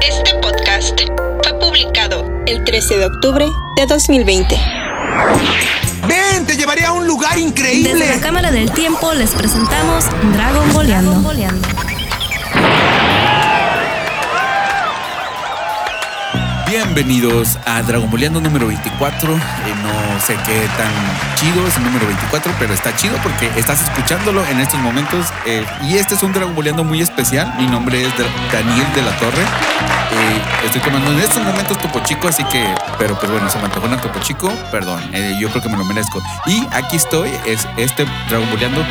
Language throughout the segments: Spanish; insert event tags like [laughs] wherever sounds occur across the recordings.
Este podcast fue publicado el 13 de octubre de 2020. ¡Ven! ¡Te llevaré a un lugar increíble! Desde la Cámara del Tiempo les presentamos Dragon Boleando. Bienvenidos a Dragon Boleando número 24. Eh, no sé qué tan chido es el número 24, pero está chido porque estás escuchándolo en estos momentos. eh, y este es un Dragon Boleando muy especial. Mi nombre es Daniel de la Torre. Eh, estoy tomando en estos momentos Topo Chico, así que, pero pues bueno, se me antojó Topo Chico, perdón, eh, yo creo que me lo merezco. Y aquí estoy, es este Dragon Boleando.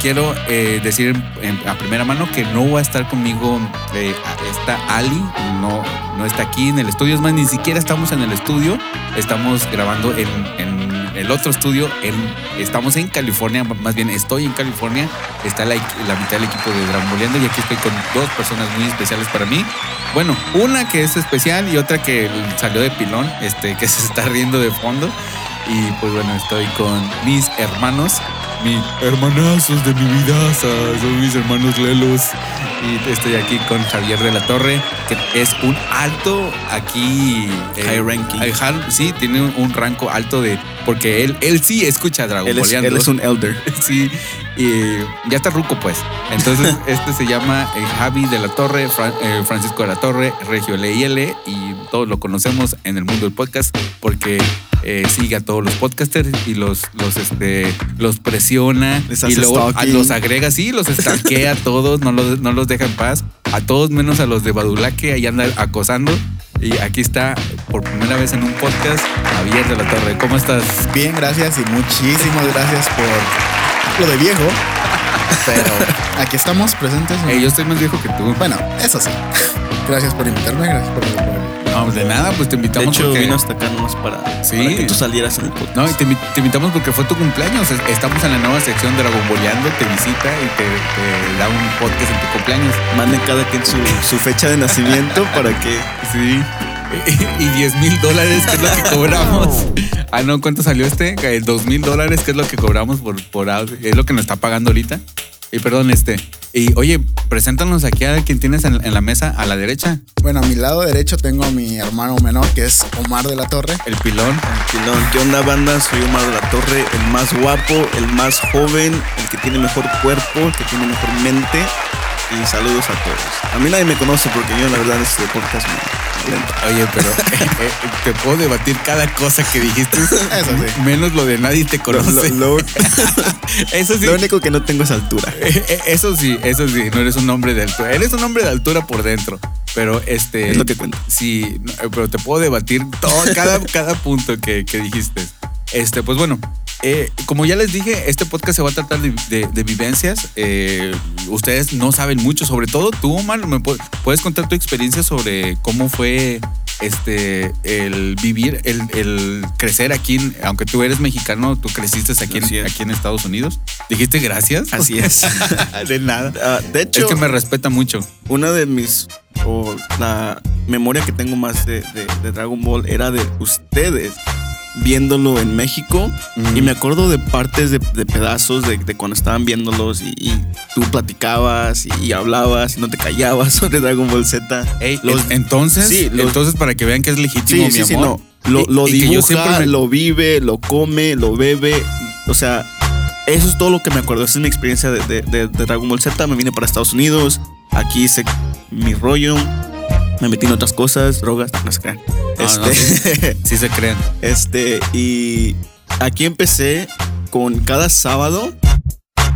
Quiero eh, decir a primera mano que no va a estar conmigo esta Ali, no, no está aquí en el estudio, es más, ni siquiera estamos en el estudio, estamos grabando en, en el otro estudio, estamos en California, más bien estoy en California, está la, la mitad del equipo de Dragon Boleando y aquí estoy con dos personas muy especiales para mí. Bueno, una que es especial y otra que salió de pilón, este, que [laughs] se está riendo de fondo. Y pues bueno, estoy con mis hermanos, mis hermanazos de mi vida, son mis hermanos Lelos. Y estoy aquí con Javier de la Torre, que es un alto aquí. eh, High ranking. sí, tiene un, rango alto de. Porque él, él sí escucha Dragon Él es, Boleando. él es un elder. [laughs] Sí, y ya está ruco pues. Entonces, [laughs] este se llama eh, Javi de la Torre, Fra- eh, Francisco de la Torre, Regio LIL, y todos lo conocemos en el mundo del podcast porque eh, sigue a todos los podcasters y los, los, este, los presiona Les y luego a- los agrega, sí, los stalkea a [laughs] todos, no los, no los deja en paz, a todos menos a los de Badulaque, ahí anda acosando. Y aquí está por primera vez en un podcast Javier de la Torre. ¿Cómo estás? Bien, gracias y muchísimas gracias por lo de viejo. Pero aquí estamos presentes. Yo estoy más viejo que tú. Bueno, eso sí. Gracias por invitarme, gracias por, por- No, de nada, pues te De invitamos hecho, porque... vino hasta acá nomás para, Sí. para que tú salieras en el podcast. No, y te, te invitamos porque fue tu cumpleaños. Es- Estamos en la nueva sección de Dragonboleando, te visita y te, te da un podcast en tu cumpleaños. Manden cada quien su, su fecha de nacimiento para que. Sí. [laughs] Y 10 mil dólares, que es lo que [laughs] cobramos. Ah, no, ¿cuánto salió este? Eh, Dos mil dólares, que es lo que cobramos por, por audio. Es lo que nos está pagando ahorita. Y perdón, este. Y oye, preséntanos aquí a quien tienes en, en la mesa a la derecha, Bueno, a mi lado derecho tengo a mi hermano menor, que es Omar de la Torre. el pilón. Pilón, ¿qué onda, banda? Soy Omar de la Torre, el más guapo, el más joven, el que tiene mejor cuerpo, el que tiene mejor mente. Y saludos a todos. A mí nadie me conoce porque yo, la verdad, este podcast me lento. Oye, pero [laughs] eh, eh, te puedo debatir cada cosa que dijiste. Eso sí. Menos lo de nadie te Lo, conoce. lo- [laughs] Eso sí. lo único que no tengo es altura. Eh, Eso sí, eso sí, no eres un hombre de altura. Eres un hombre de altura por dentro. Pero este. Es lo que cuenta. Sí, pero te puedo debatir todo, cada, cada punto que, que dijiste. Este, pues bueno, eh, como ya les dije, este podcast se va a tratar de, de- de vivencias. Eh, ustedes no saben mucho, sobre todo tú, Omar, ¿me pu- puedes contar tu experiencia sobre cómo fue este el vivir, el, el crecer aquí, en- aunque tú eres mexicano, tú creciste aquí, en, es. aquí en Estados Unidos. Dijiste gracias. Así es. [laughs] de nada. Ah, de Es hecho, que me respeta mucho. una de mis o la memoria que tengo más de Dragon Ball era de ustedes viéndolo en México Mm. y me acuerdo de partes de, de pedazos de, de cuando estaban viéndolos y, y tú platicabas y, hablabas y no te callabas [laughs] sobre Dragon Ball Z. Ey, Los- en- entonces, sí, los- entonces para que vean que es legítimo sí, mi sí, amor. no. Lo, lo y dibuja, me- lo vive, lo come, lo bebe. O sea, eso es todo lo que me acuerdo. Esa es mi experiencia de- de Dragon Ball Z. Me vine para Estados Unidos. Aquí hice mi rollo. Me metí en otras cosas, drogas, no se crean. No, no, este, Sí se creen. [laughs] este, y aquí empecé con cada sábado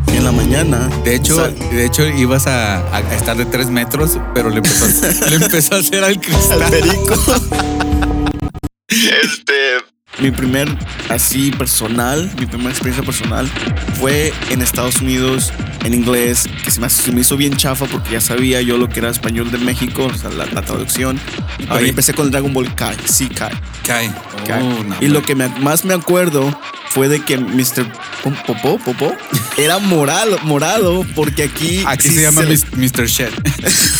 en la mañana. De hecho, de hecho ibas a, a estar de tres metros, pero le empezó, a- [laughs] le empezó a hacer al cristal. al perico. [laughs] este. Mi primer, así personal, mi primera experiencia personal fue en Estados Unidos, en inglés, que se me, se me hizo bien chafa porque ya sabía yo lo que era español de México, o sea, la, la traducción. Ahí Oye. empecé con Dragon Ball Kai, sí, Kai. Cae. Kai. Oh, no, y lo que me- más me acuerdo fue de que Mr. Popó, Popó, [laughs] era morado, morado, porque aquí. Aquí sí se llama le- Mr. Shed.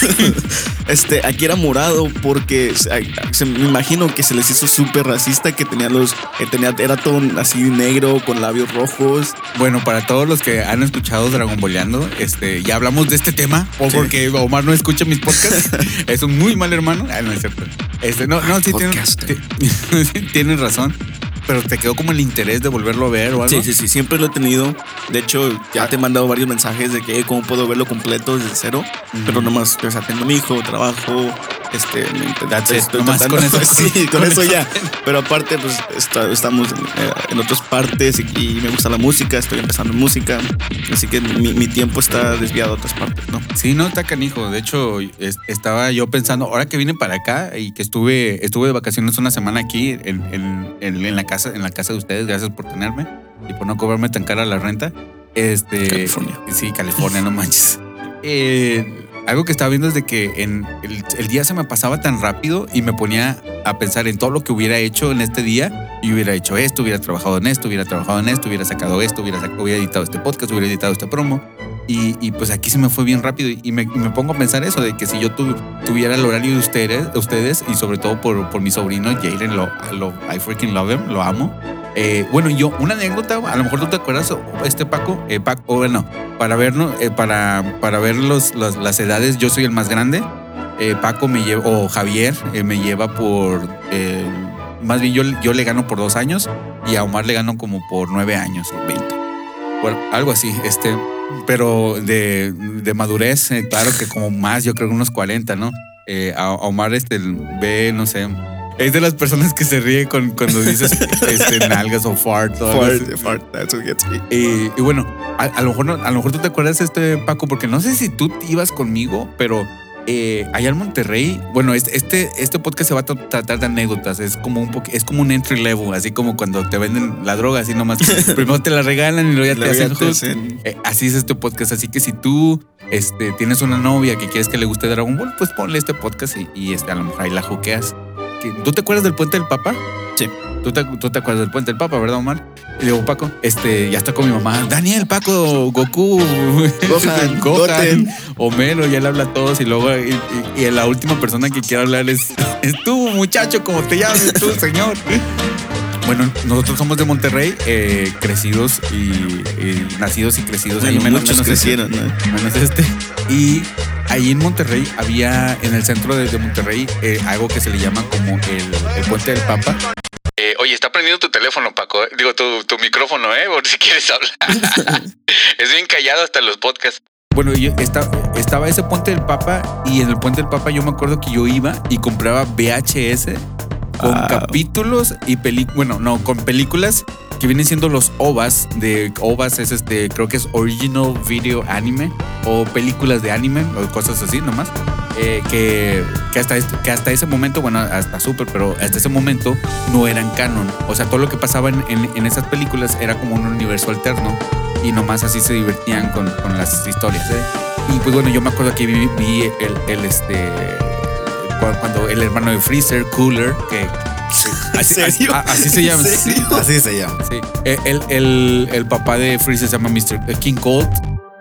[laughs] este, aquí era morado porque se, se- me imagino que se les hizo súper racista que tenía los, tenía, era todo así negro con labios rojos. Bueno, para todos los que han escuchado Dragon Boleando, este, ya hablamos de este tema, o Sí. porque Omar no escucha mis podcasts. [laughs] es un muy mal hermano. Ah, no es cierto. Este, no, no, sí tienen, [laughs] tienen razón. Pero te quedó como el interés de volverlo a ver o algo. Sí, sí, sí, siempre lo he tenido. De hecho, ya te he mandado varios mensajes de que cómo puedo verlo completo desde cero. Pero nomás, pues, atiendo a mi hijo, trabajo, este, me- That's it, estoy tratando- con eso. [laughs] sí, [laughs] con, Con eso, eso. ya. Pero aparte, pues, está- estamos en, eh, en otras partes y, y me gusta la música, estoy empezando en música. Así que mi, mi tiempo está desviado a otras partes, ¿no? Sí, no, está canijo. De hecho, es- estaba yo pensando, ahora que vine para acá y que estuve, estuve de vacaciones una semana aquí en- en- en la casa, en la casa de ustedes, gracias por tenerme y por no cobrarme tan cara la renta. Este, California. Sí, California, no manches. Eh, algo que estaba viendo es de que en el, el día se me pasaba tan rápido y me ponía a pensar en todo lo que hubiera hecho en este día. Y hubiera hecho esto, hubiera trabajado en esto, hubiera trabajado en esto, hubiera sacado esto, hubiera, sac- hubiera editado este podcast, hubiera editado este promo. Y, y, pues aquí se me fue bien rápido y me, pongo a pensar eso, de que si yo tu- tuviera el horario de ustedes, de ustedes y sobre todo por, mi sobrino Jaden, lo, lo, I freaking love him, lo amo. Eh, bueno, yo, una anécdota, a lo mejor tú te acuerdas, este Paco, eh, Paco, o bueno, para vernos, eh, para, para ver los, las edades, yo soy el más grande. Eh, Paco me lleva, o Javier eh, me lleva por, eh, más bien yo, yo le gano por dos años y a Omar le gano como por nueve años o veinte. Bueno, algo así, este, pero de, de madurez, eh, claro que como más, yo creo que unos 40, ¿no? Eh, a, a Omar este, ve, no sé, es de las personas que se ríe con, cuando dices [laughs] este, nalgas o fart. o. Fart, fart, that's what gets me. Y, y bueno, a, a lo mejor a lo mejor tú te acuerdas este Paco, porque no sé si tú ibas conmigo, pero eh, allá en Monterrey, bueno, este, este, este podcast se va a tra- tratar de anécdotas, es como un es como un entry level, así como cuando te venden la droga, así nomás, [laughs] primero te la regalan y luego ya te hacen te hook. hacen- Eh, así es este podcast, así que si tú este, tienes una novia que quieres que le guste Dragon Ball, pues ponle este podcast y, y, este, a lo mejor ahí la ¿Tú te acuerdas del puente del Papa? Sí. ¿Tú te, tú te acuerdas del puente del Papa, verdad, Omar? Y digo, Paco, este, ya está con mi mamá. Daniel, Paco, Goku, [laughs] Gohan, Gohan. Homero, ya le habla a todos y luego y, y- y la última persona que quiere hablar es, es tú, muchacho, como te llames tú, [laughs] señor. Bueno, nosotros somos de Monterrey, eh, crecidos y, y nacidos y crecidos. ahí Bueno, menos- muchos menos crecieron, este, ¿no? menos este. Y ahí en Monterrey había, en el centro de, de Monterrey, eh, algo que se le llama como el, el puente del Papa. Prendido tu teléfono, Paco. eh. Digo, tu, tu micrófono, ¿eh? Por si quieres hablar. [laughs] es bien callado hasta los podcasts. Bueno, yo esta- estaba ese puente del Papa y en el puente del Papa yo me acuerdo que yo iba y compraba VHS con Wow. capítulos y películas, bueno, no, con películas que vienen siendo los OVAs, de OVAs es este, creo que es Original Video Anime o películas de anime o cosas así nomás, eh, que, que, hasta, este- que hasta ese momento, bueno, hasta súper, pero hasta ese momento no eran canon. O sea, todo lo que pasaba en, en- en esas películas era como un universo alterno y nomás así se divertían con, con las historias. ¿eh? Y pues bueno, yo me acuerdo que vi, vi el, el, este cu- cuando el hermano de Freezer, Cooler, que- así, serio? así- así se llama. Así se llama. Sí. Eh, El, el, el papá de Freezer se llama Mr. King Cold.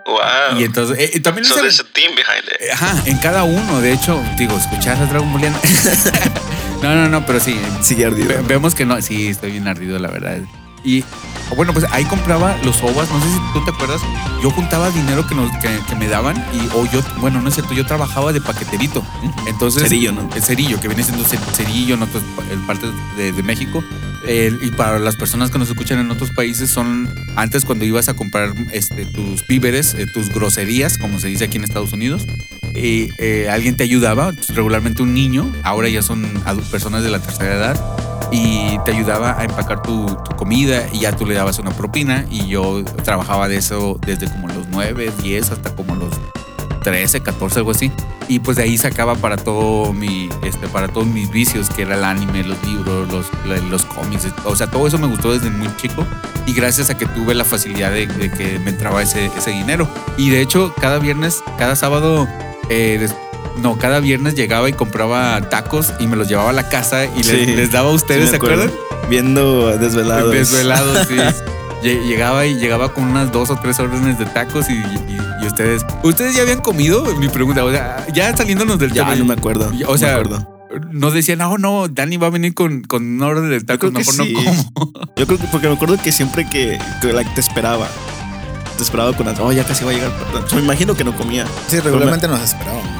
Wow. Y entonces, eh, también so there's a team behind it. eh, Ajá, en cada uno, de hecho, digo, escuchar a Dragon Ball. [laughs] no, no, no, pero sí. Sigue ardido. ve- vemos que no, sí, estoy bien ardido, la verdad. Y bueno, pues ahí compraba los ovas, no sé si tú te acuerdas, yo juntaba dinero que, nos, que, que me daban y, o yo, bueno, no es cierto, yo trabajaba de paqueterito. Entonces, Cerillo, ¿no? El cerillo, que viene siendo ce- cerillo en otras partes de, de México. Eh, y para las personas que nos escuchan en otros países, son antes cuando ibas a comprar este, tus víveres, eh, tus groserías, como se dice aquí en Estados Unidos, y eh, alguien te ayudaba, regularmente un niño, ahora ya son personas de la tercera edad, y te ayudaba a empacar tu, tu comida y ya tú le dabas una propina y yo trabajaba de eso desde como los 9, 10 hasta como los 13, 14, algo así. Y pues de ahí sacaba para todo mi, este, para todos mis vicios, que era el anime, los libros, los, los cómics. O sea, todo eso me gustó desde muy chico. Y gracias a que tuve la facilidad de, de que me entraba ese, ese dinero. Y de hecho, cada viernes, cada sábado, eh, des- no, cada viernes llegaba y compraba tacos y me los llevaba a la casa y les, Sí. les daba a ustedes, Sí, ¿se acuerdan? Viendo desvelados. Desvelados, sí. [laughs] Lle- Llegaba y llegaba con unas dos o tres órdenes de tacos y, y- y ustedes. ¿Ustedes ya habían comido? Mi pregunta, o sea, ya saliéndonos del Ya tema. no me acuerdo. Ya, no O sea, me acuerdo. nos decían, no, no, Dani va a venir con, con una orden de tacos, mejor no sí. como. [laughs] Yo creo que porque me acuerdo que siempre que, que, like, te esperaba. Te esperaba con las. Oh, ya casi va a llegar. Me imagino que no comía. Sí, regularmente nos esperábamos.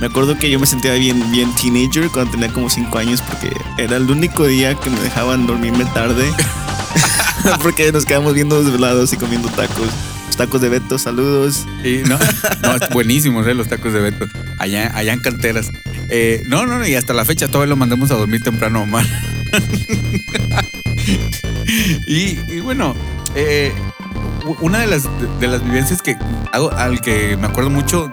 Me acuerdo que yo me sentía bien, bien teenager cuando tenía como 5 años porque era el único día que me dejaban dormirme tarde. [laughs] [laughs] porque nos quedamos viendo desvelados y comiendo tacos. Los tacos de Beto, saludos. No, no, buenísimos, ¿eh? Los tacos de Beto. Allá, allá en canteras. Eh, no, no, no, y hasta la fecha todavía lo mandamos a dormir temprano, Omar. [laughs] y, y bueno, eh, una de las, de las vivencias que hago, al que me acuerdo mucho,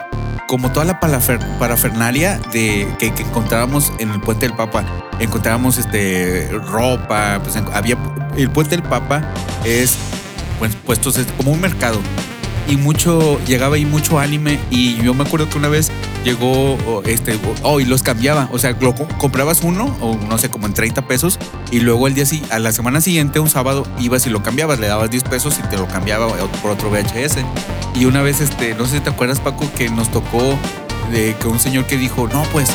como toda la parafernalia de, que, que encontrábamos en el Puente del Papa, encontrábamos este, ropa, pues había, el Puente del Papa es, pues, puestos, es como un mercado y mucho, llegaba ahí mucho anime y yo me acuerdo que una vez llegó, este, oh, y los cambiaba, o sea, comprabas uno, o no sé, como en 30 pesos, y luego el día sí, a la semana siguiente, un sábado, ibas y lo cambiabas, le dabas 10 pesos y te lo cambiaba por otro VHS. Y una vez, este, no sé si te acuerdas, Paco, que nos tocó de que un señor que dijo, no, pues,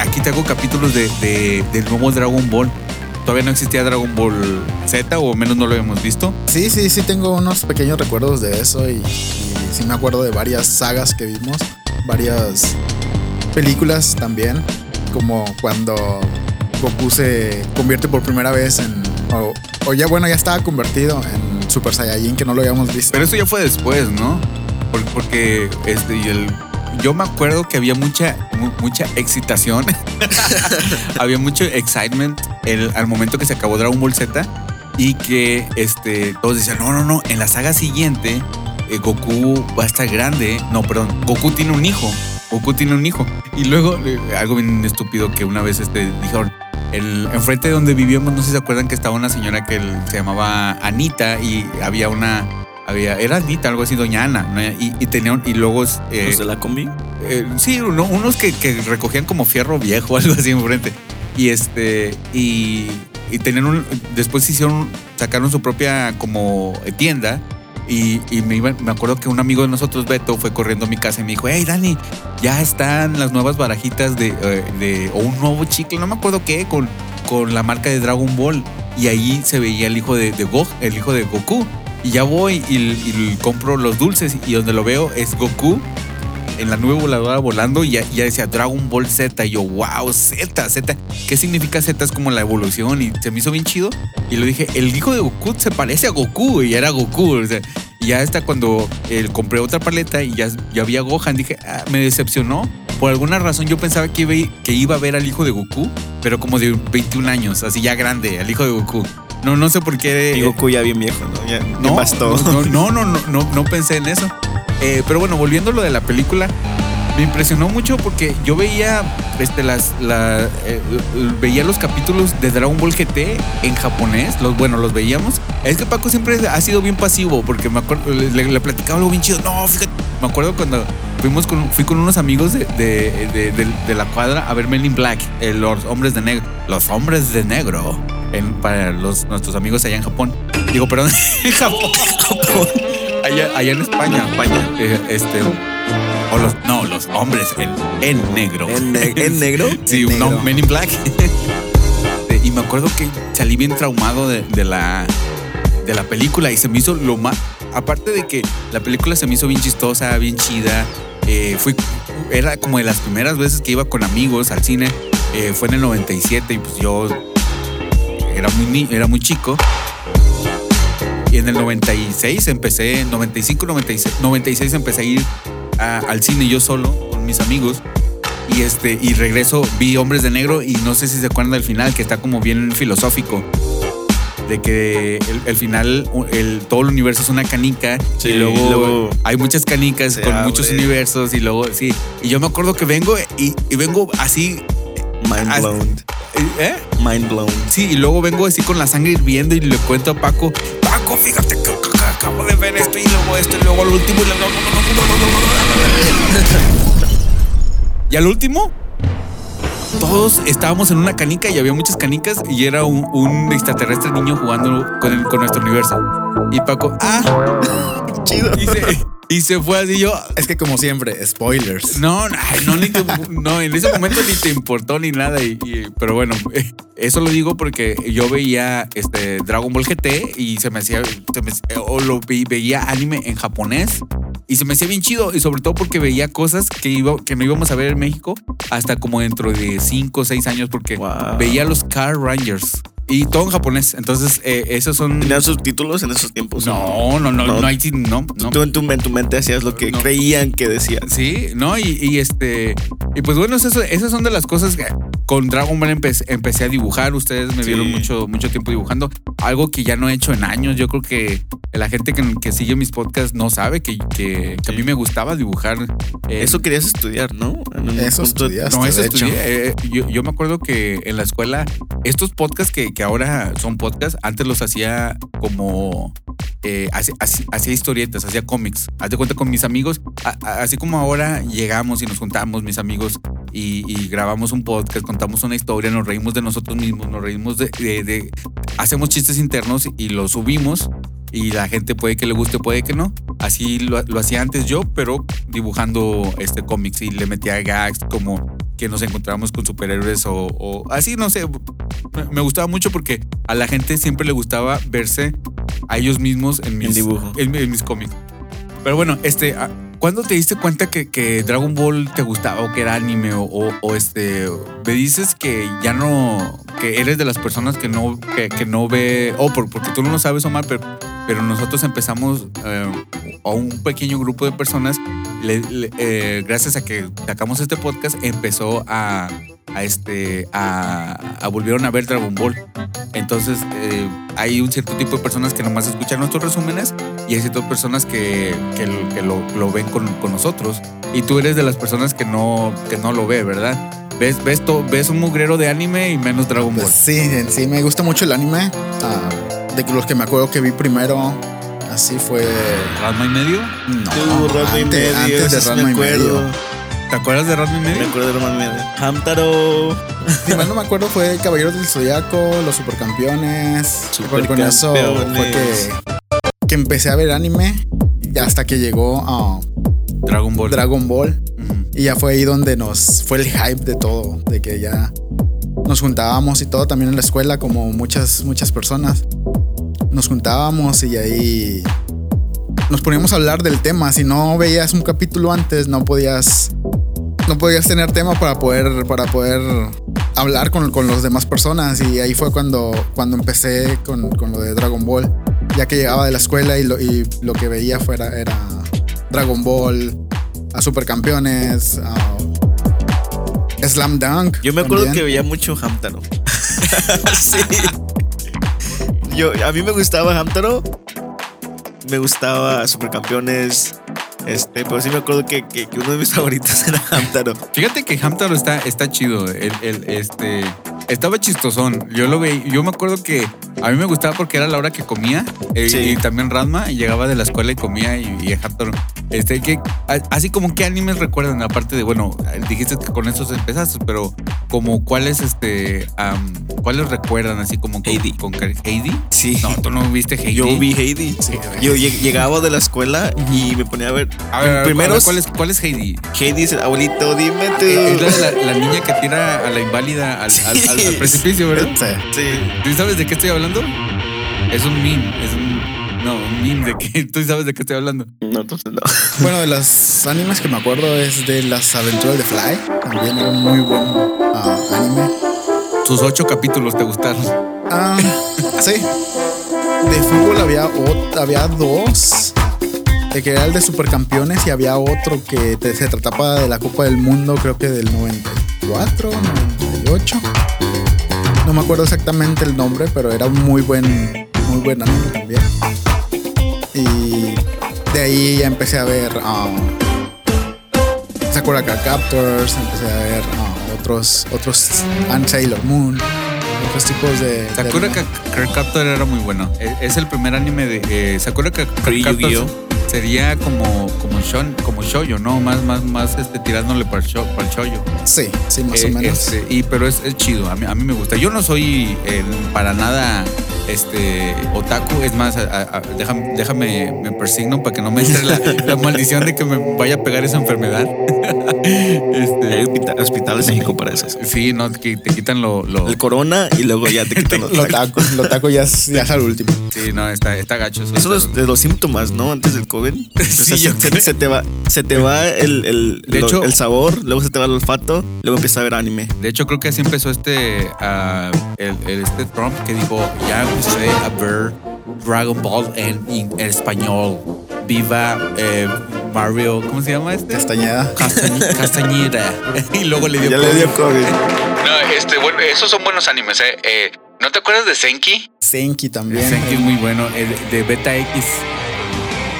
aquí te hago capítulos de- del nuevo Dragon Ball. Todavía no existía Dragon Ball Z, o menos no lo habíamos visto. Sí, sí, sí, tengo unos pequeños recuerdos de eso y, y sí me acuerdo de varias sagas que vimos, varias películas también, como cuando Goku se convierte por primera vez en... O, o ya bueno, ya estaba convertido en Super Saiyajin, que no lo habíamos visto. Pero eso ya fue después, ¿no? Por- Porque este y el yo me acuerdo que había mucha mu- mucha excitación. [laughs] había mucho excitement el- al momento que se acabó Dragon Ball Z y que este todos decían, "No, no, no, en la saga siguiente eh, Goku va a estar grande." No, perdón, Goku tiene un hijo. Goku tiene un hijo. Y luego eh, algo bien estúpido que una vez este dijeron el, enfrente de donde vivíamos, no sé si se acuerdan que estaba una señora que se llamaba Anita y había una, había, era Anita, algo así, doña Ana, ¿no? y, y tenían, y luego, eh, Los de la combi. eh, sí, uno- unos que, que recogían como fierro viejo, [laughs] algo así enfrente. Y este, y, y tenían un, después hicieron, sacaron su propia como tienda. Y, y me, iba- me acuerdo que un amigo de nosotros, Beto, fue corriendo a mi casa y me dijo, hey Dani, ya están las nuevas barajitas de, eh, de- o un nuevo chicle, no me acuerdo qué, con, con la marca de Dragon Ball. Y ahí se veía el hijo de, de Go, el hijo de Goku. Y ya voy y, y compro los dulces y donde lo veo es Goku en la nube voladora volando y ya, ya decía Dragon Ball Z. Y yo, wow, Z, Z. ¿Qué significa Z? Es como la evolución y se me hizo bien chido. Y lo dije, el hijo de Goku se parece a Goku y era Goku. y ya hasta cuando eh, compré otra paleta y ya, ya había Gohan, dije, ah, me decepcionó. Por alguna razón yo pensaba que iba, que iba a ver al hijo de Goku, pero como de 21 años, así ya grande, al hijo de Goku. No, no sé por qué. Y Goku ya bien viejo, ¿no? Ya, No, bastó. no, no, no, no, no, pensé en eso. Eh, pero bueno, volviendo a lo de la película, me impresionó mucho porque yo veía, este, las, la, eh, veía los capítulos de Dragon Ball GT en japonés. Los, bueno, los veíamos. Es que Paco siempre ha sido bien pasivo porque me acuerdo, le, le platicaba algo bien chido. No, fíjate, me acuerdo cuando fuimos con, fui con unos amigos de, de, de- de- de la cuadra a ver Men in Black, eh, los hombres de negro. Los hombres de negro. En- para los, nuestros amigos allá en Japón. Digo, perdón, [laughs] en Japón. Japón. Allá, allá en España. España. Eh, este. O los, no, los hombres en, en negro. ¿En, ne- en negro? [laughs] Sí, En no. Men in Black. [laughs] Y me acuerdo que salí bien traumado de, de la, de la película y se me hizo lo más. Aparte de que la película se me hizo bien chistosa, bien chida. eh, fui, era como de las primeras veces que iba con amigos al cine. eh, fue en el 97 y pues yo era muy, ni- era muy chico. Y en el 96 empecé, 95, 96, 96 empecé a ir a- al cine yo solo con mis amigos. Y este, y regreso, vi Hombres de Negro y no sé si se acuerdan del final, que está como bien filosófico. De que el, el final, el, todo el universo es una canica. Sí, y luego, hay muchas canicas con abre. muchos universos. Y luego, sí. Y yo me acuerdo que vengo y, y vengo así. Mind blown. ¿Eh? Mind blown. Sí, y luego vengo así con la sangre hirviendo y le cuento a Paco, Paco, fíjate que, acabo de ver esto y luego esto y luego lo último y luego... Y al último, todos estábamos en una canica y había muchas canicas y era un, un extraterrestre niño jugando con, el- con nuestro universo. Y Paco, ah, [laughs] Chido. se, y se fue así yo. Es que como siempre, spoilers. No, no, no, ni te- no, en ese momento ni te importó ni nada. y- y- pero bueno, [laughs] eso lo digo porque yo veía este Dragon Ball GT y se me hacía, se me- o lo veía anime en japonés y se me hacía bien chido. Y sobre todo porque veía cosas que, iba, que no íbamos a ver en México hasta como dentro de 5 o 6 años porque Wow. veía los Car Rangers y todo en japonés. Entonces, eh, esos son. ¿Tenían subtítulos en esos tiempos? No, no, no, no, No. hay. No, no. Tú en tu, en tu mente hacías lo que No. creían que decías. Sí, ¿no? Y, y este. Y pues bueno, eso- esas son de las cosas que con Dragon Ball empe- empecé a dibujar. Ustedes me Sí. vieron mucho, mucho tiempo dibujando. Algo que ya no he hecho en años. Yo creo que la gente que, que sigue mis podcasts no sabe que, que- que a mí me gustaba dibujar. eh, Eso querías estudiar, ¿no? En Eso estudiaste, no, eso de hecho. estudié. Eh, yo, yo me acuerdo que en la escuela, estos podcasts que, que ahora son podcasts, antes los hacía como. eh, hacía, historietas, hacía cómics. Haz de cuenta con mis amigos, a- a- así como ahora llegamos y nos juntamos, mis amigos, y, grabamos un podcast, contamos una historia, nos reímos de nosotros mismos, nos reímos de. de- de- hacemos chistes internos y los subimos. Y la gente puede que le guste, puede que no. Así lo, lo hacía antes yo, pero dibujando este cómics y le metía gags como que nos encontrábamos con superhéroes o, o así, no sé. Me- gustaba mucho porque a la gente siempre le gustaba verse a ellos mismos en mis, dibujo. en, en mis cómics. Pero bueno, este, ah, ¿cuándo te diste cuenta que, que Dragon Ball te gustaba o que era anime o, o- o, este, me dices que ya no, que eres de las personas que no, que, que no ve, o por- porque tú no lo sabes, Omar, pero, pero nosotros empezamos eh, a un pequeño grupo de personas, le- le- eh, gracias a que sacamos este podcast, empezó a, a este, a, a volvieron a ver Dragon Ball. Entonces, eh, hay un cierto tipo de personas que nomás escuchan nuestros resúmenes y hay ciertas personas que, que, que lo, lo ven con, con nosotros. Y tú eres de las personas que no, que no lo ve, ¿verdad? Ves, ves, to- ves un mugrero de anime y menos Dragon Ball. Sí, sí me gusta mucho el anime. Ah, de los que me acuerdo que vi primero, así fue. ¿Ranma y medio? No, Tú, Ranma y antes, medio, antes de me y acuerdo. medio. ¿Te acuerdas de Ranma y Me medio? acuerdo de Ranma y medio. Hamtaro. [laughs] Si mal no me acuerdo, fue Caballeros del Zodiaco, Los Supercampeones. Porque con eso fue Supercampeones. que, que empecé a ver anime hasta que llegó a Dragon Ball. Dragon Ball. Y ya fue ahí donde nos fue el hype de todo, de que ya nos juntábamos y todo también en la escuela como muchas muchas personas. Nos juntábamos y ahí nos poníamos a hablar del tema. Si no veías un capítulo antes, no podías no podías tener tema para poder para poder hablar con, con las demás personas y ahí fue cuando cuando empecé con, con lo de Dragon Ball. Ya que llegaba de la escuela y lo, y lo que veía fuera era Dragon Ball, a Supercampeones, a Slam Dunk. Yo me acuerdo que veía mucho Hamtaro. [laughs] sí. Yo, a mí me gustaba Hamtaro. Me gustaba Supercampeones. Este, pero sí me acuerdo que, que- que uno de mis [laughs] favoritos era Hamtaro. Fíjate que Hamtaro está, está chido. El, el- este, estaba chistosón. Yo lo veía. Yo me acuerdo que a mí me gustaba porque era la hora que comía. eh, Sí. Y también Ranma y llegaba de la escuela y comía y, y Hamtaro. Este, que, así como qué animes recuerdan, aparte de, bueno, dijiste que con esos empezaste, pero como cuáles, este, cuáles recuerdan, así como con, Heidi. con cari- Heidi. Sí. No, tú no viste Heidi. Yo vi Heidi. Sí, Yo lleg- llegaba de la escuela y me ponía a ver. A ver, primero, ¿cuál es, cuál es Heidi? Heidi dice, abuelito, dime tú. Eh, Es la, la- la niña que tira a la inválida al, al- [laughs] al- al precipicio, ¿verdad? Sí. ¿Tú sabes de qué estoy hablando? Es un meme, es un. No, meme de que [laughs] tú sabes de qué estoy hablando. No, entonces no. [laughs] Bueno, de los animes que me acuerdo es de las aventuras de Fly. También era un muy buen ah, anime. Sus ocho capítulos te gustaron. Ah, sí. De fútbol había, había dos. De que era el de Supercampeones y había otro que te- se trataba de la Copa del Mundo, creo que del 94, 98. No me acuerdo exactamente el nombre, pero era un muy buen, muy buen anime también. Y de ahí ya empecé a ver um, Sakura Card Captors, empecé a ver ah, otros, otros, and Sailor Moon, otros tipos de. de Sakura Card Captor era muy bueno. E- Es el primer anime de eh, Sakura Ca- Card sería como como shon, como shoyo, ¿no? Más más más este tirándole para el, para el shoyo. Sí, sí, más Eh, o menos. este, y pero es, es chido, a mí, a mí me gusta. Yo no soy eh, para nada este otaku, es más, a- déjame, déjame me persigno para que no me entre la maldición de que me vaya a pegar esa enfermedad. [laughs] Hay este, hospita- hospitales en México para eso. sí, no, que te quitan lo, lo- El corona y luego ya te quitan [laughs] los Lo taco, lo taco ya es, ya es al último. sí, no, está, está gacho. eso, Eso es de los síntomas, ¿no? Antes del COVID. [laughs] O sea, Sí, yo se, sé. se te va, se te va el, el, De lo- hecho- el sabor, luego se te va el olfato, luego empiezas a ver anime. De hecho, creo que así empezó este, ah, el, el- este Trump que dijo, ya empecé a ver Dragon Ball en, en español. Viva eh, Mario, ¿cómo se llama este? Castañeda. Castañ- [laughs] Castañeda. [laughs] y luego le dio Ya le dio COVID. No, este, bueno, esos son buenos animes, ¿eh? Eh, ¿No te acuerdas de Senki? Senki también. Senki es muy bueno. El de Beta X.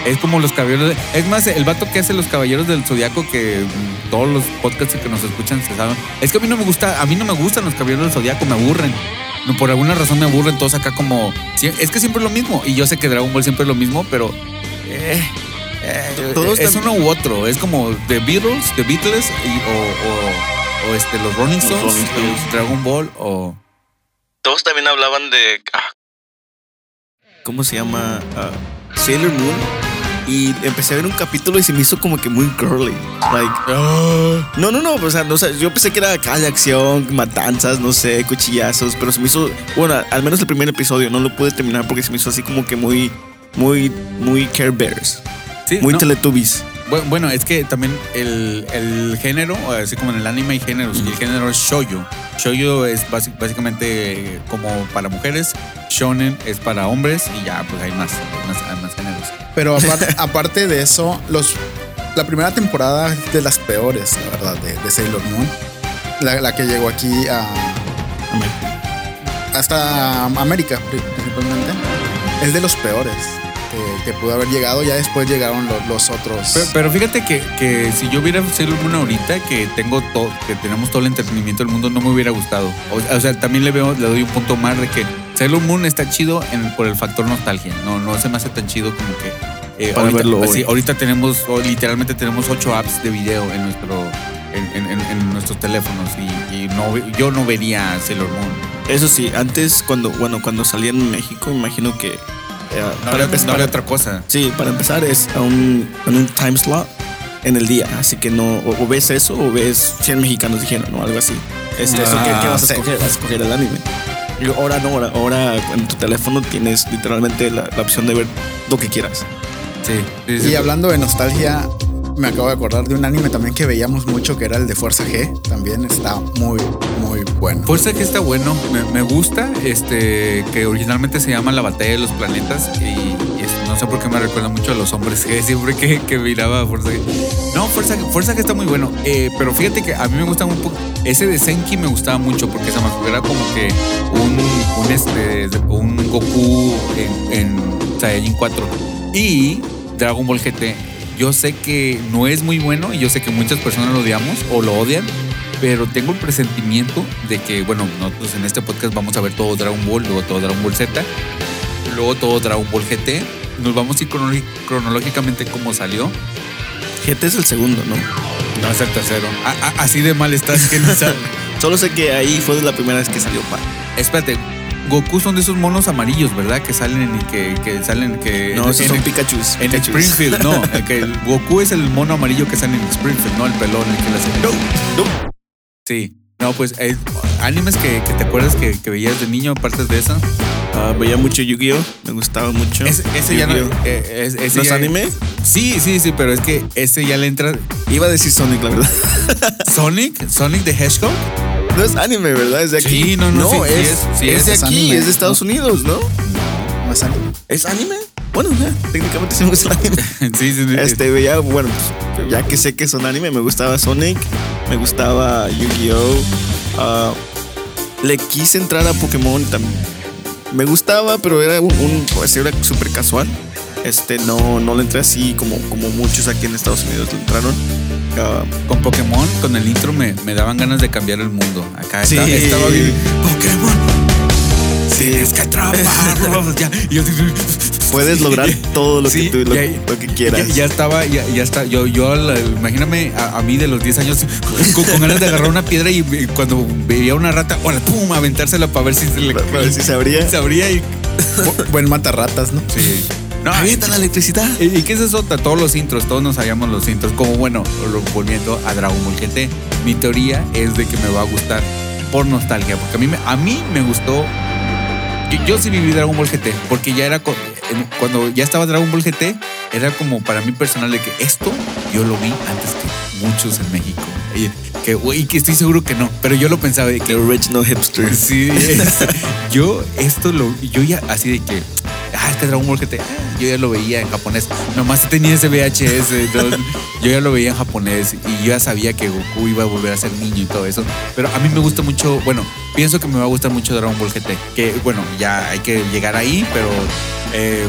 Es como los caballeros. de- es más, el vato que hace los caballeros del zodiaco que mm, todos los podcasts que nos escuchan se saben. Es que a mí no me gusta, a mí no me gustan los caballeros del zodiaco, me aburren. No, por alguna razón me aburren todos acá como. Es que siempre es lo mismo. Y yo sé que Dragon Ball siempre es lo mismo, pero. eh, eh, Todos es uno u otro. Es como The Beatles, The Beatles y, o, o, o este, los Rolling Los Stones, Rolling Stones. eh, Dragon Ball o. Todos también hablaban de. ah, ¿Cómo se llama? Ah, Sailor Moon. Y empecé a ver un capítulo y se me hizo como que muy girly. Like, no, no, no, o sea, no, o sea, yo pensé que era de acción, matanzas, no sé, cuchillazos, pero se me hizo, bueno, al menos el primer episodio no lo pude terminar porque se me hizo así como que muy, muy, muy Care Bears, Sí, muy no. Teletubbies. Bu- Bueno, es que también el, el género, así como en el anime hay géneros, y el género es shoyo. Shoyo es básicamente como para mujeres, shonen es para hombres y ya pues hay más, hay más, hay más géneros. Pero aparte, [laughs] aparte de eso, los, la primera temporada es de las peores, la verdad, de, de Sailor Moon. La, la que llegó aquí a. hasta América, pri- principalmente. Es de los peores que, que pudo haber llegado. Ya después llegaron lo- los otros. Pero, pero fíjate que, que si yo hubiera Sailor Moon ahorita, que tengo todo, que tenemos todo el entretenimiento del mundo, no me hubiera gustado. O, o sea, también le veo, le doy un punto más de que Sailor Moon está chido en- por el factor nostalgia. No, no se me hace tan chido como que. eh, Para ahorita, verlo sí, ahorita tenemos, literalmente tenemos ocho apps de video en nuestro. En, en- en- en nuestros teléfonos y, y no, yo no vería Sailor Moon. Eso sí, antes cuando, bueno, cuando salía en México, imagino que... eh, No, para empezar- no había otra cosa. Sí, para empezar es a un, en un time slot en el día. Así que no, o, o ves eso o ves 100 mexicanos dijeron, ¿no? Algo así. Este, eso, ¿qué, qué vas a escoger? Vas a escoger el anime. Y ahora no, ahora, ahora en tu teléfono tienes literalmente la, la opción de ver lo que quieras. Sí, sí, sí. Y hablando de nostalgia, me acabo de acordar de un anime también que veíamos mucho, que era el de Fuerza G. También está muy, muy bueno. Fuerza que está bueno, me, gusta, este, que originalmente se llama La Batalla de los Planetas y, no sé por qué me recuerda mucho a los hombres G, [laughs] siempre que, que miraba Fuerza G. No, Fuerza, Fuerza que está muy bueno, eh, pero fíjate que a mí me gusta un poco, ese de Senki me gustaba mucho porque se me figura como que un, un, este, Goku en, en Saiyajin 4 y Dragon Ball GT. Yo sé que no es muy bueno y yo sé que muchas personas lo odiamos o lo odian, pero tengo el presentimiento de que, bueno, nosotros en este podcast vamos a ver todo Dragon Ball, luego todo Dragon Ball Z, luego todo Dragon Ball GT. Nos vamos a ir cronológicamente como salió. GT es el segundo, ¿no? No es el tercero. A- a- así de mal estás que no. [laughs] Solo sé que ahí fue la primera vez que salió Pan. Espérate, Goku son de esos monos amarillos, ¿verdad? Que salen y que, que salen que... No, esos en- son Pikachu. En Springfield, no. [laughs] el que el Goku es el mono amarillo que sale en Springfield, no el pelón, el que le hace. ¡No! No. Sí. No, pues eh, animes que, que te acuerdas que, que veías de niño, aparte de eso. Ah, veía mucho Yu-Gi-Oh! Me gustaba mucho. Ese, ese ya no. Eh, es- ese ¿No es ya- anime? Sí, sí, sí, pero es que ese ya le entra. Iba a decir Sonic, la verdad. [laughs] Sonic, Sonic the Hedgehog. No es anime, ¿verdad? Es de aquí. Sí, no, no, sí es, es, sí es de aquí, anime, es de Estados Unidos, ¿no? No es anime. ¿Es anime? Bueno, ya, técnicamente sí me gusta el anime. [laughs] sí, sí, sí. Este, veía, bueno, pues, ya que sé que son anime, me gustaba Sonic, me gustaba Yu-Gi-Oh! ah, le quise entrar a Pokémon también. Me gustaba, pero era un, un- pues era súper casual. Este, no, no le entré así como, como muchos aquí en Estados Unidos le entraron. Ah, Con Pokémon, con el intro me, me daban ganas de cambiar el mundo. Acá Sí. estaba, estaba bien. Pokémon. Tienes que atraparlos. [laughs] ya. Yo, puedes lograr todo lo Sí, que tú lo, ya- lo que quieras. Ya, ya estaba, ya, ya está. Yo, yo imagíname a, a mí de los 10 años con, con ganas de agarrar una piedra y, cuando veía una rata, hola, pum, aventársela para ver si se le Para ver si se abría. se abría y. Bu- Buen matarratas, ¿no? Sí. No, Avienta la electricidad. ¿Y y qué es eso? Todos los intros, todos nos sabíamos los intros. Como bueno, lo- volviendo a Dragon Ball GT, mi teoría es de que me va a gustar por nostalgia, porque a mí me, a mí me gustó. Yo, yo sí viví Dragon Ball GT, porque ya era cuando ya estaba Dragon Ball GT, era como para mí personal de que esto yo lo vi antes que muchos en México. Y que, güey, que estoy seguro que no, pero yo lo pensaba de que The original hipster. Sí, es- yo esto lo, yo ya así de que, ah, este Dragon Ball GT, yo ya lo veía en japonés, nomás tenía ese VHS, entonces, yo ya lo veía en japonés y yo ya sabía que Goku iba a volver a ser niño y todo eso, pero a mí me gusta mucho, bueno, pienso que me va a gustar mucho Dragon Ball GT, que bueno, ya hay que llegar ahí, pero... eh,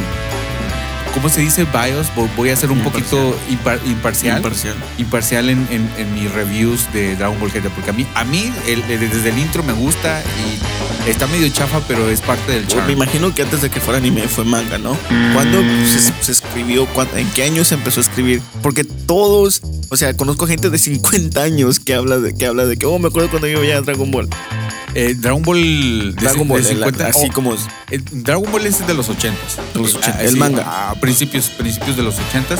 ¿Cómo se dice BIOS? Voy- a ser un poquito impar- imparcial Imparcial. imparcial en, en- en mis reviews de Dragon Ball GT, porque a mí, a mí el- el- desde el intro me gusta y está medio chafa, pero es parte del Me charm. imagino que antes de que fuera anime fue manga, ¿no? ¿Cuándo se, se escribió? ¿Cuándo- ¿En qué año se empezó a escribir? Porque todos, o sea, conozco gente de 50 años que habla de que habla de que, oh, me acuerdo cuando yo veía Dragon Ball. Eh, Dragon Ball, de Dragon Ball, de el- 50, así oh, como eh, Dragon Ball es de los 80 De los 80, el manga. A principios, principios de los 80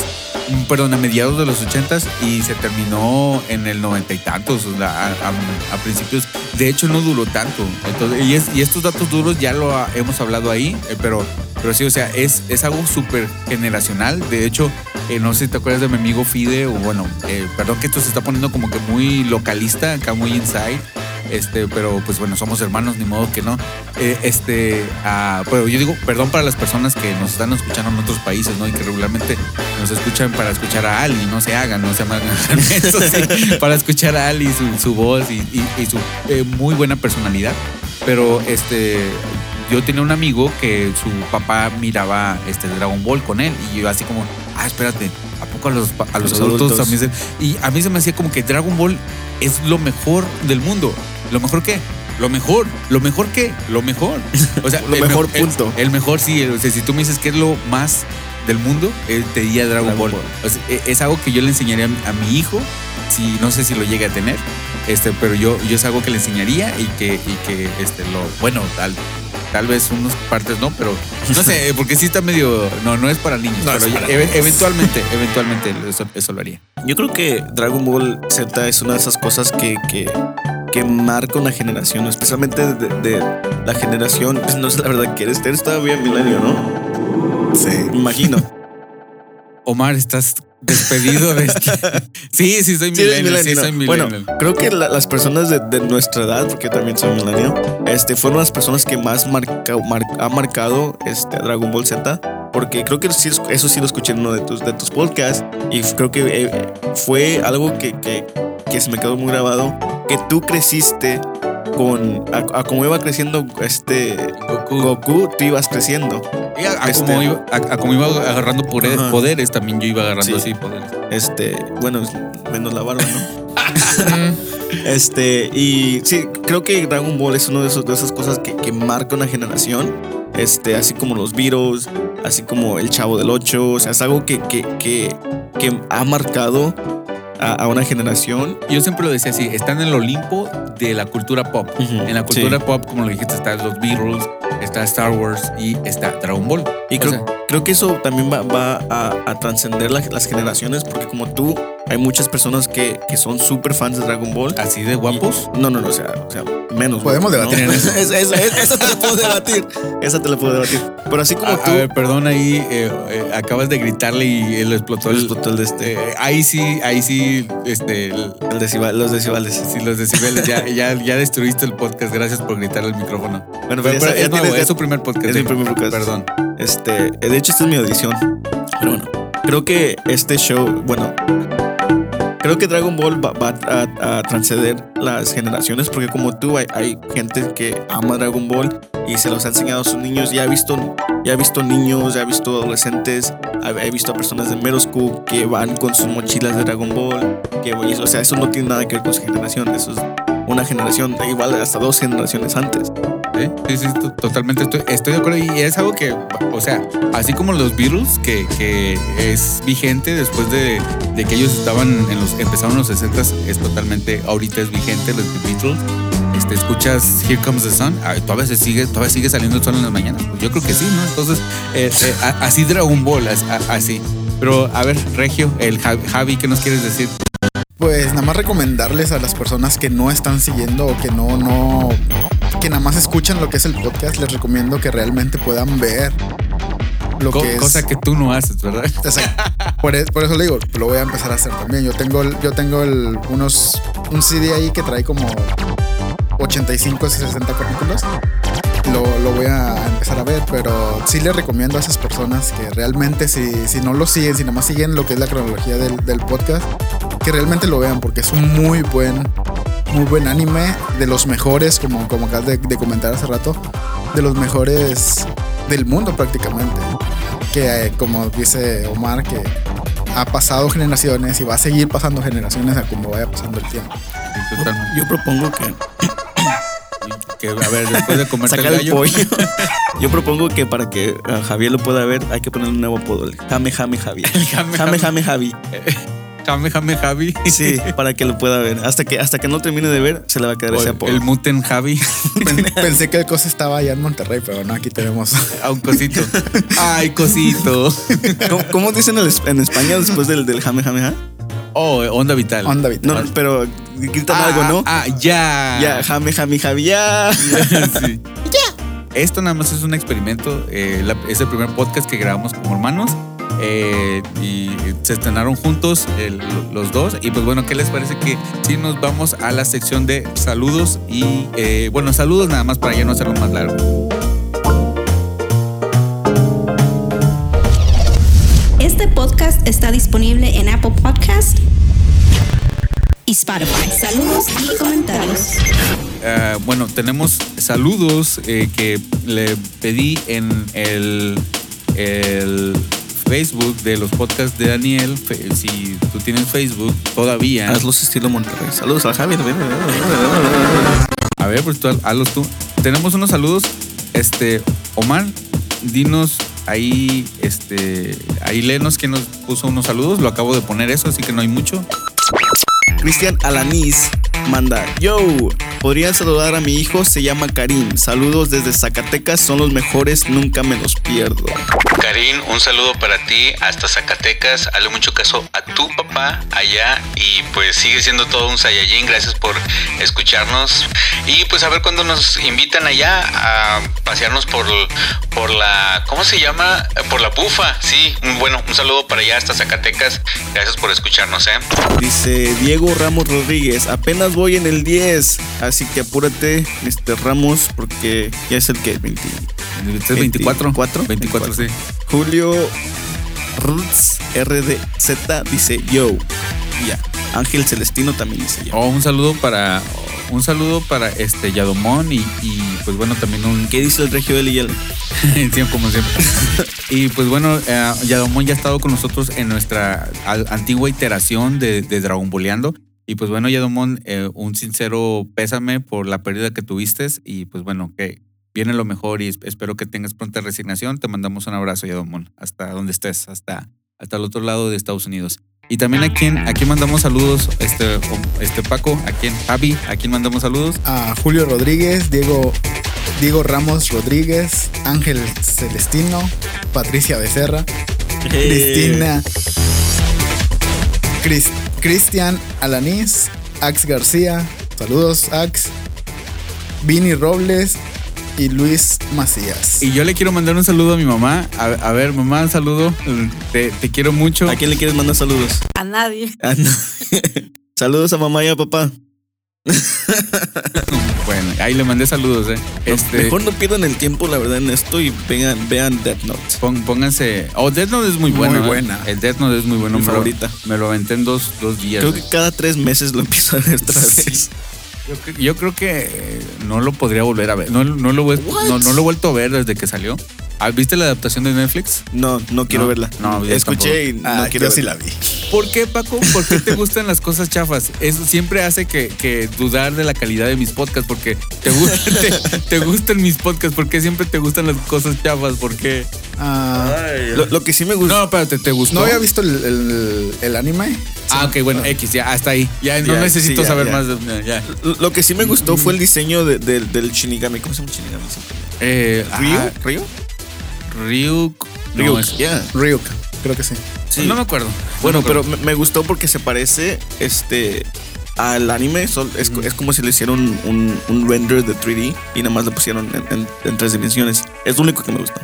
perdón, a mediados de los 80 y se terminó en el noventa y tantos, a, a- a principios. De hecho, no duró tanto. Entonces, y, es- y estos datos duros ya lo ha- hemos hablado ahí, eh, pero, pero sí, o sea, es, es algo súper generacional. De hecho, eh, no sé si te acuerdas de mi amigo Fide, o bueno, eh, perdón que esto se está poniendo como que muy localista, acá muy inside. Este, pero pues bueno, somos hermanos, ni modo que no. Eh, este, ah, pero yo digo, perdón para las personas que nos están escuchando en otros países, ¿no? Y que regularmente nos escuchan para escuchar a Ali, no se hagan, no se hagan [laughs] eso, sí, para escuchar a Ali, su, su voz y, y- y su eh, muy buena personalidad. Pero este, yo tenía un amigo que su papá miraba este Dragon Ball con él y yo así como, ah, espérate, ¿a poco a los, a los, Los adultos, adultos. también se-?" Y a mí se me hacía como que Dragon Ball es lo mejor del mundo. ¿Lo mejor qué? Lo mejor, lo mejor qué, lo mejor. O sea, [laughs] Lo el mejor, punto. El, mejor sí, o sea, si tú me dices qué es lo más del mundo, eh, te diría Dragon, Dragon Ball. Ball. O sea, eh, es algo que yo le enseñaría a mi, a mi hijo, si no sé si lo llegue a tener, este, pero yo, yo es algo que le enseñaría y que, y que este, lo, bueno, tal, tal vez unas partes no, pero no sé, [laughs] porque sí está medio, no, no es para niños, No pero es para niños. eventualmente, eventualmente eso, eso lo haría. Yo creo que Dragon Ball Z es una de esas cosas que, que, que marca una generación, especialmente de, de la generación, pues, no sé la verdad que eres, eres todavía milenio, ¿no? Sí. Imagino. Omar, estás despedido de este. [laughs] Sí, sí, soy Sí, millennial, sí, millennial, soy ¿no? Bueno, millennial. creo que la- las personas de, de nuestra edad, porque yo también soy milenio, este, fueron las personas que más marca, mar- ha marcado este, Dragon Ball Z. Porque creo que sí, eso sí lo escuché en uno de tus, de tus podcasts. Y creo que eh, fue algo que, que, que se me quedó muy grabado. Que tú creciste con. A, a como iba creciendo este Goku. Goku, tú ibas creciendo. Y a, a este- como iba, a, como iba agarrando poderes, Ajá. poderes, también yo iba agarrando Sí. así poderes. Este, bueno, menos la barba, ¿no? [laughs] [laughs] este, y sí, creo que Dragon Ball es una de, esos- de esas cosas que, que marca una generación. Este, así como los virus, así como el Chavo del 8. O sea, es algo que, que, que, que ha marcado a, a una generación. Yo siempre lo decía así, está en el Olimpo de la cultura pop. En la cultura Sí. pop, como lo dijiste, están los Beatles, está Star Wars y está Dragon Ball. Y O creo, sea, creo que eso también va, va a, a trascender la- las generaciones, porque como tú, hay muchas personas que, que son súper fans de Dragon Ball. así de guapos. No, no, no, o sea, o sea menos. Podemos guapos, debatir en eso. [laughs] Esa, te la puedo debatir. Esa te la puedo debatir. Pero así como A, tú. a ver, perdón ahí, eh, eh, acabas de gritarle y él explotó el, explotó el de este. Eh, ahí sí, ahí sí, este, el- el decibel- los decibales. sí, los decibeles, ya, ya, ya destruiste el podcast, gracias por gritar al micrófono. Bueno, Pero, pero ya, pero ya es nuevo, es su primer podcast. es mi primer podcast. Perdón. Este, de hecho, esta es mi audición. Pero bueno, creo que este show, bueno, creo que Dragon Ball va, va a, a transcender las generaciones porque como tú hay, hay gente que ama Dragon Ball y se los ha enseñado a sus niños. Ya he visto, ya he visto niños, ya he visto adolescentes, he visto a personas de middle school que van con sus mochilas de Dragon Ball. Que, o sea, eso no tiene nada que ver con su generación. Eso es una generación, igual hasta dos generaciones antes. Sí, sí, sí, to- totalmente estoy, estoy de acuerdo. Y es algo que, o sea, así como los Beatles, que, que es vigente después de, de que ellos estaban en los, empezaron en los 60 es totalmente, ahorita es vigente los Beatles. Este, escuchas Here Comes the Sun, todavía se sigue, todavía sigue saliendo el sol en las mañanas. Pues yo creo que sí, ¿no? Entonces, eh, eh, así Dragon Ball, así. Pero a ver, Regio, el Javi, ¿qué nos quieres decir? Pues nada más recomendarles a las personas que no están siguiendo o que no, no, que nada más escuchan lo que es el podcast, les recomiendo que realmente puedan ver lo Co- que es. cosa que tú no haces, ¿verdad? Exacto. [laughs] Por, e- por eso le digo, lo voy a empezar a hacer también. Yo tengo, yo tengo el- unos, un CD ahí que trae como 85, 60 capítulos. Lo, lo voy a empezar a ver, pero sí les recomiendo a esas personas que realmente si, si no lo siguen, si nada más siguen lo que es la cronología del, del podcast, que realmente lo vean porque es un muy buen, muy buen anime, de los mejores, como, como acabas de, de comentar hace rato, de los mejores del mundo prácticamente que eh, como dice Omar que ha pasado generaciones y va a seguir pasando generaciones a como vaya pasando el tiempo. Sí, totalmente. Yo propongo que [coughs] Que, a ver, después de sacar el gallo. pollo. [laughs] Yo propongo que para que a Javier lo pueda ver, hay que poner un nuevo apodo. el Jame Jame Javi. Jame, Jame Jame. Jame Javi. [laughs] Jame, jame, Javi. Sí, para que lo pueda ver. Hasta que, hasta que no termine de ver, se le va a quedar O ese apodo. el Muten Javi. [laughs] Pensé que el cosa estaba allá en Monterrey, pero no, aquí tenemos. A un cosito. Ay, cosito. ¿Cómo, cómo dicen en, es- en España después del, del Jame Jame Ja? Oh, onda vital. Onda vital. No, pero gritan Ah, algo, ¿no? Ah, ya. Ya, Jame Jame Javi, ya. [laughs] Sí. Esto nada más es un experimento. eh, la- es el primer podcast que grabamos como hermanos. Eh, y se estrenaron juntos el- los dos. Y pues bueno, ¿qué les parece que si nos vamos a la sección de saludos? Y eh, bueno, saludos nada más para ya no hacerlo más largo. Este podcast está disponible en Apple Podcast y Spotify. Saludos y comentarios. Ah, bueno, tenemos saludos eh, que le pedí en el, el Facebook de los podcasts de Daniel. Fe- Si tú tienes Facebook todavía. Hazlos estilo Monterrey. Saludos a Javier. A ver, pues tú haz- hazlos tú. Tenemos unos saludos. Este, Omar, dinos ahí, este, ahí léenos quién nos puso unos saludos. Lo acabo de poner eso, así que no hay mucho. Cristian Alanis manda, yo, podrían saludar a mi hijo, se llama Karim. Saludos desde Zacatecas, son los mejores, nunca me los pierdo. Karim, un saludo para ti hasta Zacatecas. Hazle mucho caso a tu papá allá y pues sigue siendo todo un Saiyajin. Gracias por escucharnos. Y pues a ver cuándo nos invitan allá a pasearnos por, por la, ¿cómo se llama? Por la bufa. Sí, bueno, un saludo para allá hasta Zacatecas. Gracias por escucharnos, ¿eh? Dice Diego Ramos Rodríguez, apenas voy en el 10, así que apúrate, Mr. Ramos, porque ya es el que 20. Este es 24. 24. 24, sí. Julio Roots RDZ dice yo. Ya. Ángel Celestino también dice yo. Oh, un saludo para, un saludo para este Yadomón y, y, pues bueno, también un ¿Qué dice el Regio L y L? Sí, como siempre. y pues bueno, eh, Yadomón ya ha estado con nosotros en nuestra antigua iteración de, de Dragon Boleando. Y pues bueno, Yadomón, eh, un sincero pésame por la pérdida que tuviste. Y pues bueno, que viene lo mejor y es- espero que tengas pronta resignación. Te mandamos un abrazo, Yadomón, hasta donde estés, hasta, hasta el otro lado de Estados Unidos. Y también a quien, a quien mandamos saludos, este, este Paco, a quien, Javi, a quien mandamos saludos. A Julio Rodríguez, Diego, Diego Ramos Rodríguez, Ángel Celestino, Patricia Becerra, Cristina, Cris- Cristian Alanís, Ax García, saludos Ax, Vini Robles y Luis Macías. Y yo le quiero mandar un saludo a mi mamá. A, a ver, mamá, un saludo. Te, te quiero mucho. ¿A quién le quieres mandar saludos? A nadie. Ah, no. [laughs] saludos a mamá y a papá. [laughs] Bueno, ahí le mandé saludos, eh. Este, Mejor no pierdan el tiempo, la verdad, en esto y vean, vean Death Note. pon- pónganse. Oh, Death Note es muy Muy bueno. eh. buena. El Death Note es muy bueno. Mi me lo- favorita. Me lo aventé en dos, dos días. Creo eh. que cada tres meses lo empiezo a ver otra vez. Yo, cre- yo creo que no lo podría volver a ver. No, no, lo, no, no lo he vuelto a ver desde que salió. Ah, ¿Viste la adaptación de Netflix? No, no quiero No, verla. no, Escuché y no Ah, quiero yo sí verla. la vi. ¿Por qué, Paco? ¿Por qué te gustan las cosas chafas? Eso siempre hace que, que dudar de la calidad de mis podcasts, porque te, gustan, [laughs] te, te gustan mis podcasts, ¿por qué siempre te gustan las cosas chafas? ¿Por qué? Ah, Lo, lo que sí me gusta. No, espérate, ¿te gustó? no había visto el, el- el anime. Ah, ok, bueno, X, ya, hasta ahí. Ya no Ya, necesito sí, ya, saber ya. más. de- ya. Lo- Lo que sí me gustó fue el diseño de- del- del Shinigami. ¿Cómo se llama Shinigami? Eh, ¿Ryu? ah, ¿Ryu? Ryuk. no, Ryuk, es- yeah. Ryuk, creo que sí. Sí. No me acuerdo. Bueno, No me pero acuerdo. me, me gustó porque se parece este al anime. Sol- es, es como si le hicieron un, un- un render de 3D y nada más le pusieron en, en- en tres dimensiones. Es lo único que me gustó.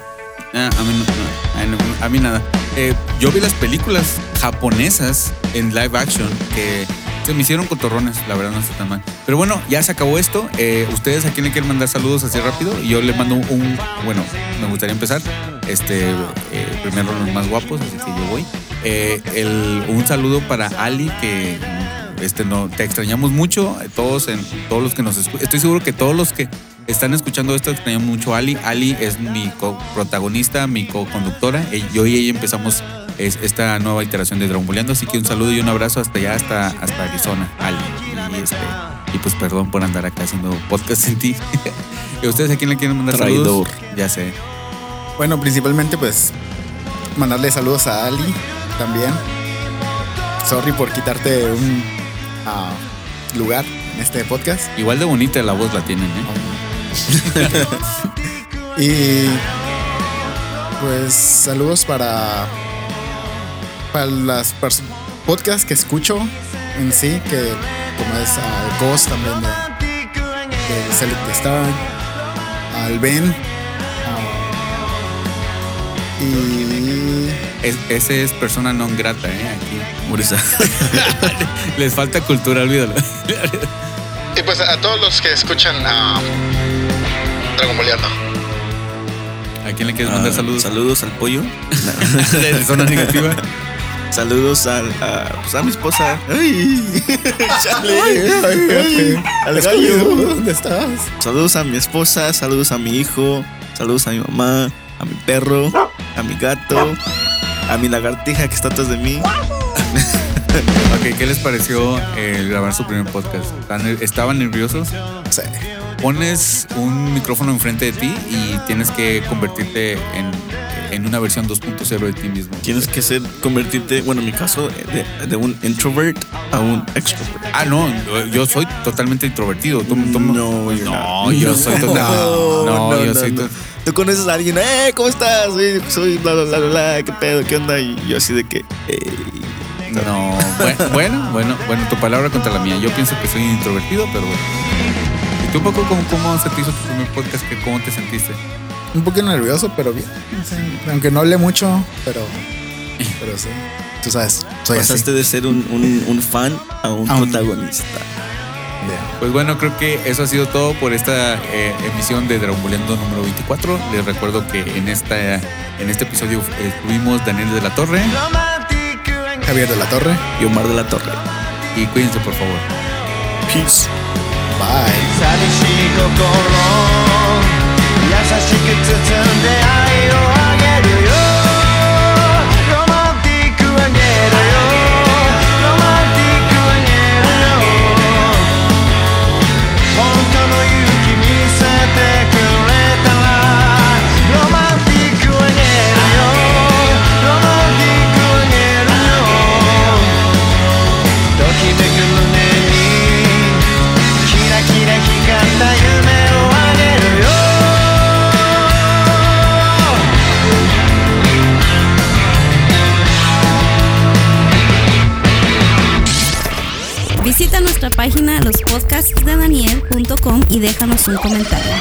Ah, a, mí no, no, a mí no- a mí nada. Eh, yo vi las películas japonesas en live action que se me hicieron cotorrones, la verdad no está tan mal. Pero bueno, ya se acabó esto. Eh, ¿Ustedes a quién le quieren mandar saludos así rápido? Yo le mando un, bueno, me gustaría empezar. Este, eh, primero los más guapos, así que yo voy. Eh, un saludo para Ali que este no te extrañamos mucho todos en todos los que nos escuchan estoy seguro que todos los que están escuchando esto extrañamos mucho a Ali Ali es mi protagonista mi co-conductora Eh, yo y ella empezamos es- esta nueva iteración de Dragon Boleando así que un saludo y un abrazo hasta allá hasta hasta Arizona Ali y este y pues perdón por andar acá haciendo podcast sin ti [laughs] ¿Y ustedes a quién le quieren mandar Traidor. saludos? ya sé Bueno, principalmente pues mandarle saludos a Ali también. Sorry por quitarte un ah, lugar en este podcast. igual de bonita la voz la tienen ¿eh? [laughs] Y pues saludos para para las podcasts que escucho en sí, que como es a Ghost también de, de Select Star, al Ben ah, y Es- ese es persona non grata ¿eh? aquí eso. [laughs] les falta cultura olvídalo Y pues a todos los que escuchan a Dragon Boleando. ¿A quién le quieres mandar Ah, saludos? Saludos al pollo. de [laughs] zona negativa. Saludos al, a, pues a mi esposa. Ay, [laughs] chale. Ay, al gallo. ¿dónde estás? Saludos a mi esposa, saludos a mi hijo, saludos a mi mamá, a mi perro, a mi gato, a mi lagartija que está atrás de mí. Ok, ¿qué les pareció eh, grabar su primer podcast? ¿Están- ¿Estaban nerviosos? Sí. Pones un micrófono enfrente de ti y tienes que convertirte en, en una versión 2.0 de ti mismo. Tienes que ser, convertirte, bueno, en mi caso, de, de un introvert a un extrovert. Ah, no, yo soy totalmente introvertido. No, no, yo soy [laughs] total- No, yo soy Tú conoces a alguien, eh, ¿cómo estás? Soy, soy bla, bla, bla, bla, ¿qué pedo? ¿Qué onda? Y yo así de que, eh, No, bueno, bueno, bueno, bueno, tu palabra contra la mía. Yo pienso que soy introvertido, pero bueno. ¿Y tú, Paco, cómo, cómo se te hizo tu primer podcast? ¿Qué- ¿Cómo te sentiste? Un poco nervioso, pero bien. Sí, Aunque no hable mucho, pero pero sí. Tú sabes, soy así. pasaste de ser un, un, un fan a un A un- protagonista. Bien. Pues bueno, creo que eso ha sido todo por esta eh, emisión de Dragon Boleando número 24. Les recuerdo que en esta en este episodio eh, estuvimos Daniel de la Torre Javier de la Torre. Y Omar de la Torre. y cuídense por favor. Peace. Bye. 寂しい心優しく包んで愛を nuestra página lospodcastsdedaniel.com y déjanos un comentario.